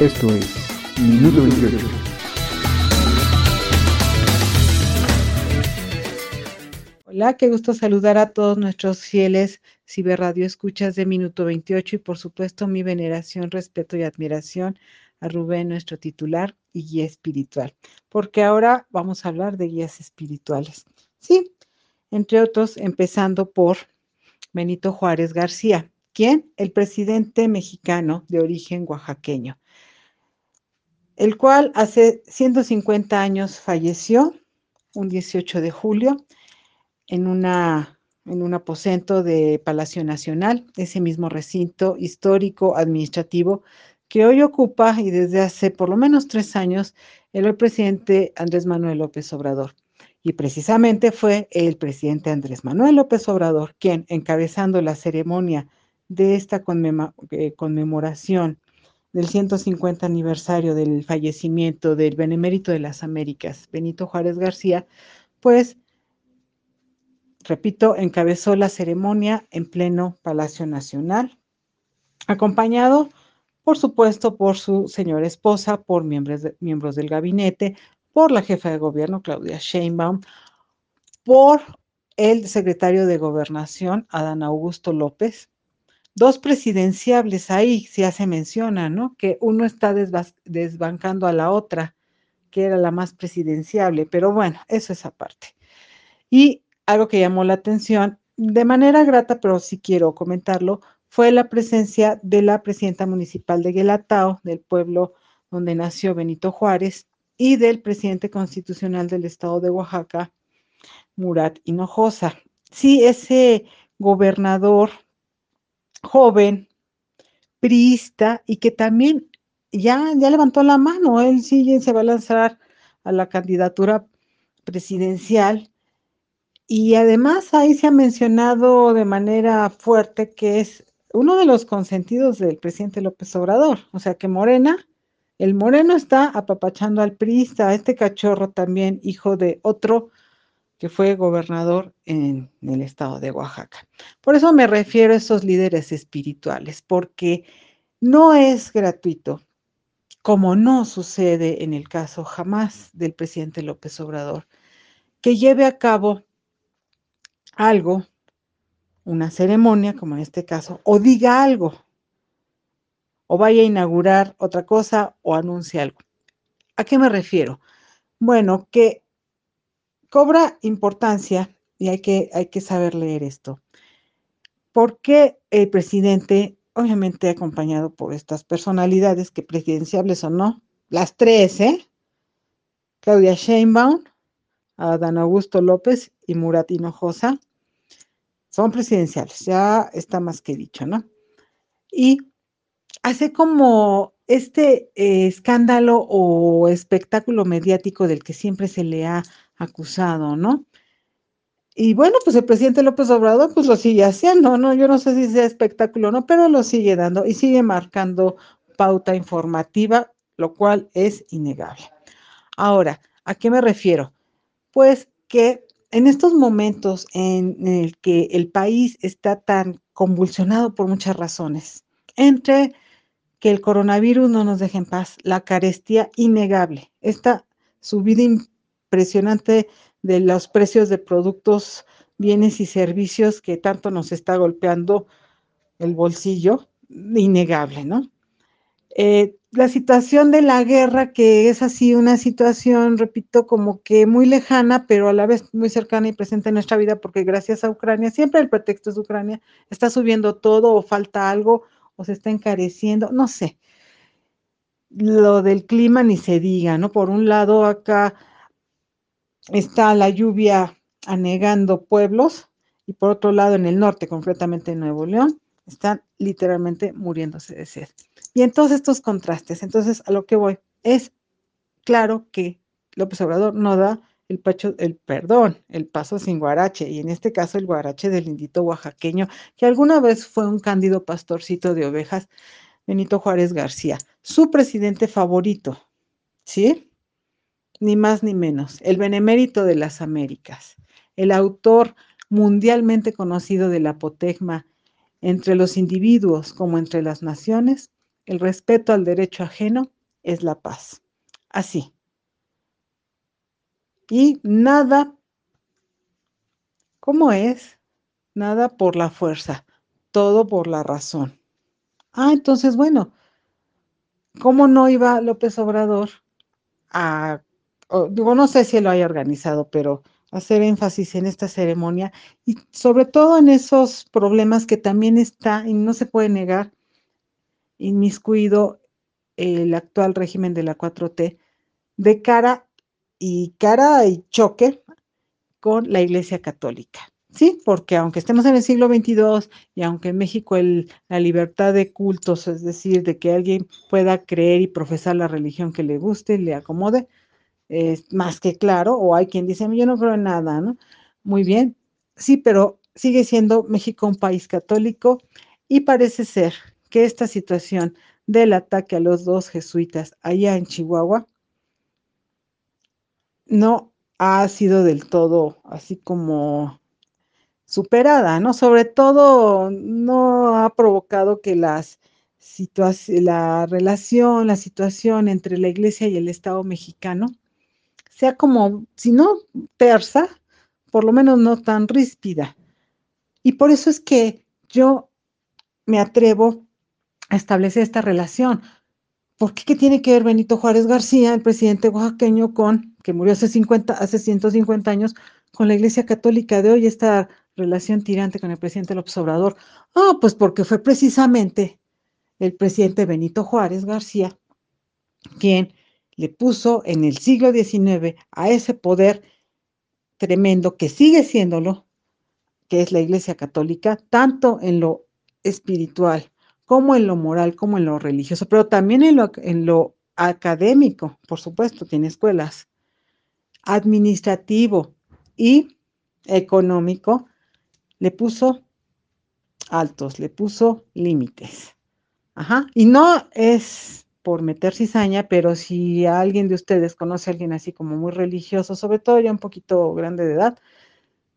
Esto es Minuto 28. Hola, qué gusto saludar a todos nuestros fieles ciberradio escuchas de Minuto 28 y por supuesto mi veneración, respeto y admiración a Rubén, nuestro titular y guía espiritual, porque ahora vamos a hablar de guías espirituales. Sí, entre otros, empezando por Benito Juárez García, quien el presidente mexicano de origen oaxaqueño el cual hace 150 años falleció, un 18 de julio, en, una, en un aposento de Palacio Nacional, ese mismo recinto histórico administrativo que hoy ocupa y desde hace por lo menos tres años el presidente Andrés Manuel López Obrador. Y precisamente fue el presidente Andrés Manuel López Obrador quien, encabezando la ceremonia de esta eh, conmemoración del 150 aniversario del fallecimiento del benemérito de las Américas, Benito Juárez García, pues, repito, encabezó la ceremonia en pleno Palacio Nacional, acompañado, por supuesto, por su señora esposa, por miembros, miembros del gabinete, por la jefa de gobierno, Claudia Sheinbaum, por el secretario de Gobernación, Adán Augusto López, dos presidenciables ahí, si se menciona, ¿no? Que uno está desbancando a la otra, que era la más presidenciable, pero bueno, eso es aparte. Y algo que llamó la atención, de manera grata, pero sí quiero comentarlo, fue la presencia de la presidenta municipal de Guelatao, del pueblo donde nació Benito Juárez, y del presidente constitucional del estado de Oaxaca, Murat Hinojosa. Sí, ese gobernador joven, priista, y que también ya, ya levantó la mano, él sí se va a lanzar a la candidatura presidencial. Y además ahí se ha mencionado de manera fuerte que es uno de los consentidos del presidente López Obrador, o sea que Morena, el moreno está apapachando al priista, este cachorro también, hijo de otro que fue gobernador en el estado de Oaxaca. Por eso me refiero a esos líderes espirituales, porque no es gratuito, como no sucede en el caso jamás del presidente López Obrador, que lleve a cabo algo, una ceremonia, como en este caso, o diga algo, o vaya a inaugurar otra cosa o anuncie algo. ¿A qué me refiero? Bueno, que cobra importancia y hay que, hay que saber leer esto. Porque el presidente, obviamente acompañado por estas personalidades, que presidenciables o no, las tres, ¿eh? Claudia Sheinbaum, Adán Augusto López y Murat Hinojosa, son presidenciales, ya está más que dicho, ¿no? Y hace como este eh, escándalo o espectáculo mediático del que siempre se le ha acusado, ¿no? Y bueno, pues el presidente López Obrador pues lo sigue haciendo, ¿no? Yo no sé si sea espectáculo o no, pero lo sigue dando y sigue marcando pauta informativa, lo cual es innegable. Ahora, ¿a qué me refiero? Pues que en estos momentos en el que el país está tan convulsionado por muchas razones, entre que el coronavirus no nos deje en paz, la carestía innegable, esta subida impresionante de los precios de productos, bienes y servicios que tanto nos está golpeando el bolsillo, innegable, ¿no? Eh, la situación de la guerra, que es así una situación, repito, como que muy lejana, pero a la vez muy cercana y presente en nuestra vida, porque gracias a Ucrania, siempre el pretexto es Ucrania, está subiendo todo o falta algo o se está encareciendo, no sé. Lo del clima ni se diga, ¿no? Por un lado, acá está la lluvia anegando pueblos y por otro lado en el norte, concretamente en Nuevo León, están literalmente muriéndose de sed. Y en todos estos contrastes, entonces a lo que voy, es claro que López Obrador no da el, pacho, el perdón, el paso sin guarache, y en este caso el guarache del lindito oaxaqueño, que alguna vez fue un cándido pastorcito de ovejas, Benito Juárez García, su presidente favorito, ¿sí? ni más ni menos, el benemérito de las Américas, el autor mundialmente conocido del apotegma entre los individuos como entre las naciones, el respeto al derecho ajeno es la paz. Así. Y nada, ¿cómo es? Nada por la fuerza, todo por la razón. Ah, entonces, bueno, ¿cómo no iba López Obrador a, digo, no sé si lo haya organizado, pero hacer énfasis en esta ceremonia y sobre todo en esos problemas que también está, y no se puede negar, inmiscuido el actual régimen de la 4T de cara y cara y choque con la Iglesia Católica. Sí, porque aunque estemos en el siglo XXII y aunque en México la libertad de cultos, es decir, de que alguien pueda creer y profesar la religión que le guste, le acomode, es más que claro, o hay quien dice, yo no creo en nada, ¿no? Muy bien, sí, pero sigue siendo México un país católico y parece ser que esta situación del ataque a los dos jesuitas allá en Chihuahua no ha sido del todo así como superada, ¿no? Sobre todo no ha provocado que las la relación, la situación entre la iglesia y el Estado mexicano sea como, si no tersa, por lo menos no tan ríspida. Y por eso es que yo me atrevo a establecer esta relación. ¿Por qué, tiene que ver Benito Juárez García, el presidente oaxaqueño, con, que murió hace 50, hace 150 años, con la Iglesia Católica de hoy, esta relación tirante con el presidente López Obrador? Ah, pues porque fue precisamente el presidente Benito Juárez García quien le puso en el siglo XIX a ese poder tremendo que sigue siéndolo, que es la Iglesia Católica, tanto en lo espiritual como en lo moral, como en lo religioso, pero también en lo, en lo académico, por supuesto, tiene escuelas, administrativo y económico, le puso altos, le puso límites. Ajá, y no es por meter cizaña, pero si alguien de ustedes conoce a alguien así como muy religioso, sobre todo ya un poquito grande de edad,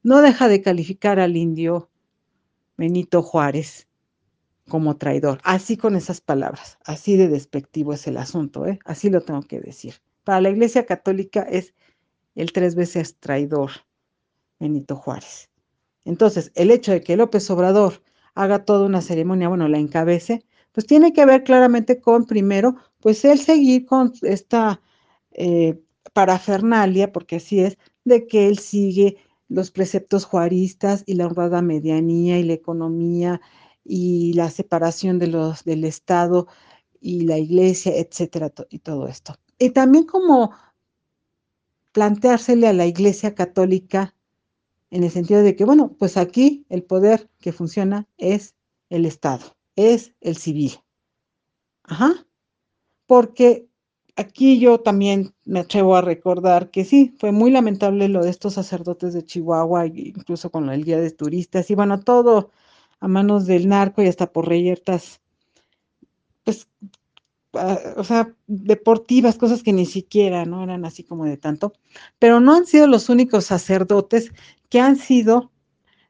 no deja de calificar al indio Benito Juárez como traidor, así con esas palabras, así de despectivo es el asunto, ¿eh? así lo tengo que decir. Para la Iglesia Católica es el tres veces traidor Benito Juárez. Entonces, el hecho de que López Obrador haga toda una ceremonia, bueno, la encabece, pues tiene que ver claramente con, primero, pues él seguir con esta eh, parafernalia, porque así es, de que él sigue los preceptos juaristas y la honrada medianía y la economía y la separación de los, del Estado y la iglesia, etcétera, y todo esto. Y también como planteársele a la iglesia católica en el sentido de que, bueno, pues aquí el poder que funciona es el Estado es el civil. Ajá. Porque aquí yo también me atrevo a recordar que sí, fue muy lamentable lo de estos sacerdotes de Chihuahua, incluso con el guía de turistas, y bueno, todo a manos del narco y hasta por reyertas, pues, ah, o sea, deportivas, cosas que ni siquiera, ¿no? Eran así como de tanto. Pero no han sido los únicos sacerdotes que han sido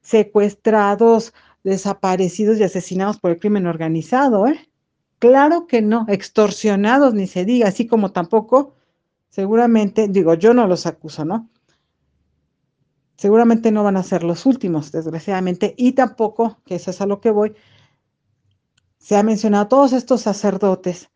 secuestrados, desaparecidos y asesinados por el crimen organizado, ¿eh? Claro que no, extorsionados ni se diga, así como tampoco, seguramente, digo, yo no los acuso, ¿no? Seguramente no van a ser los últimos, desgraciadamente, y tampoco, que eso es a lo que voy, se ha mencionado todos estos sacerdotes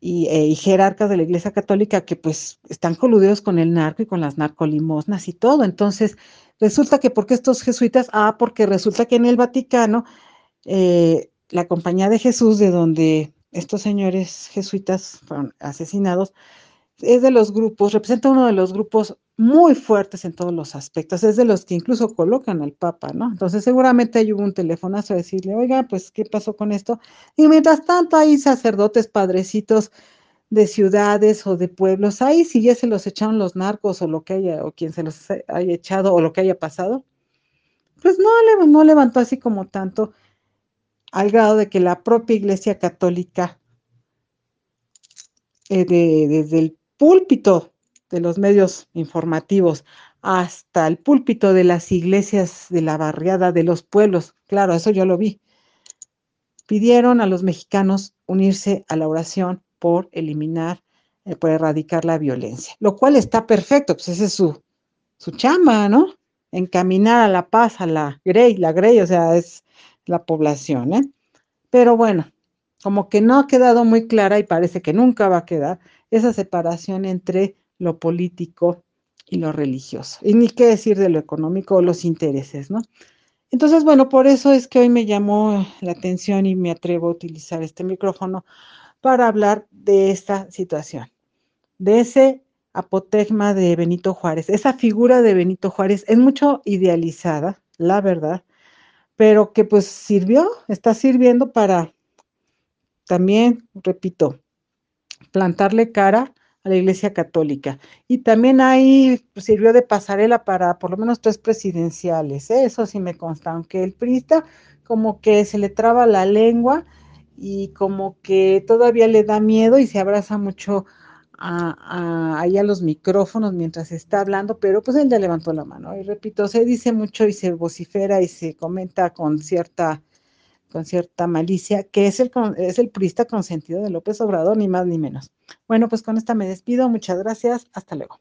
y, eh, y, jerarcas de la Iglesia Católica que pues están coludidos con el narco y con las narcolimosnas y todo. Entonces, Resulta que, ¿por qué estos jesuitas? Ah, porque resulta que en el Vaticano, eh, la Compañía de Jesús, de donde estos señores jesuitas fueron asesinados, es de los grupos, representa uno de los grupos muy fuertes en todos los aspectos, es de los que incluso colocan al Papa, ¿no? Entonces seguramente hay un teléfonazo a decirle, oiga, pues, ¿qué pasó con esto? Y mientras tanto hay sacerdotes, padrecitos de ciudades o de pueblos, ahí si ya se los echaron los narcos o lo que haya, o quien se los haya echado o lo que haya pasado, pues no, no levantó así como tanto al grado de que la propia Iglesia Católica, eh, desde el púlpito de los medios informativos hasta el púlpito de las iglesias de la barriada de los pueblos, claro, eso yo lo vi, pidieron a los mexicanos unirse a la oración por eliminar, eh, por erradicar la violencia, lo cual está perfecto, pues ese es su, su chamba, ¿no? Encaminar a la paz, a la Grey, la Grey, o sea, es la población, ¿eh? Pero bueno, como que no ha quedado muy clara y parece que nunca va a quedar esa separación entre lo político y lo religioso. Y ni qué decir de lo económico o los intereses, ¿no? Entonces, bueno, por eso es que hoy me llamó la atención y me atrevo a utilizar este micrófono para hablar de esta situación, de ese apotegma de Benito Juárez. Esa figura de Benito Juárez es mucho idealizada, la verdad, pero que pues sirvió, está sirviendo para también, repito, plantarle cara a la Iglesia Católica. Y también ahí sirvió de pasarela para por lo menos tres presidenciales, ¿eh? eso sí me consta, aunque el priista como que se le traba la lengua y como que todavía le da miedo y se abraza mucho a, ahí a los micrófonos mientras está hablando, pero pues él ya levantó la mano. Y repito, se dice mucho y se vocifera y se comenta con cierta con cierta malicia, que es el, es el purista consentido de López Obrador, ni más ni menos. Bueno, pues con esta me despido. Muchas gracias. Hasta luego.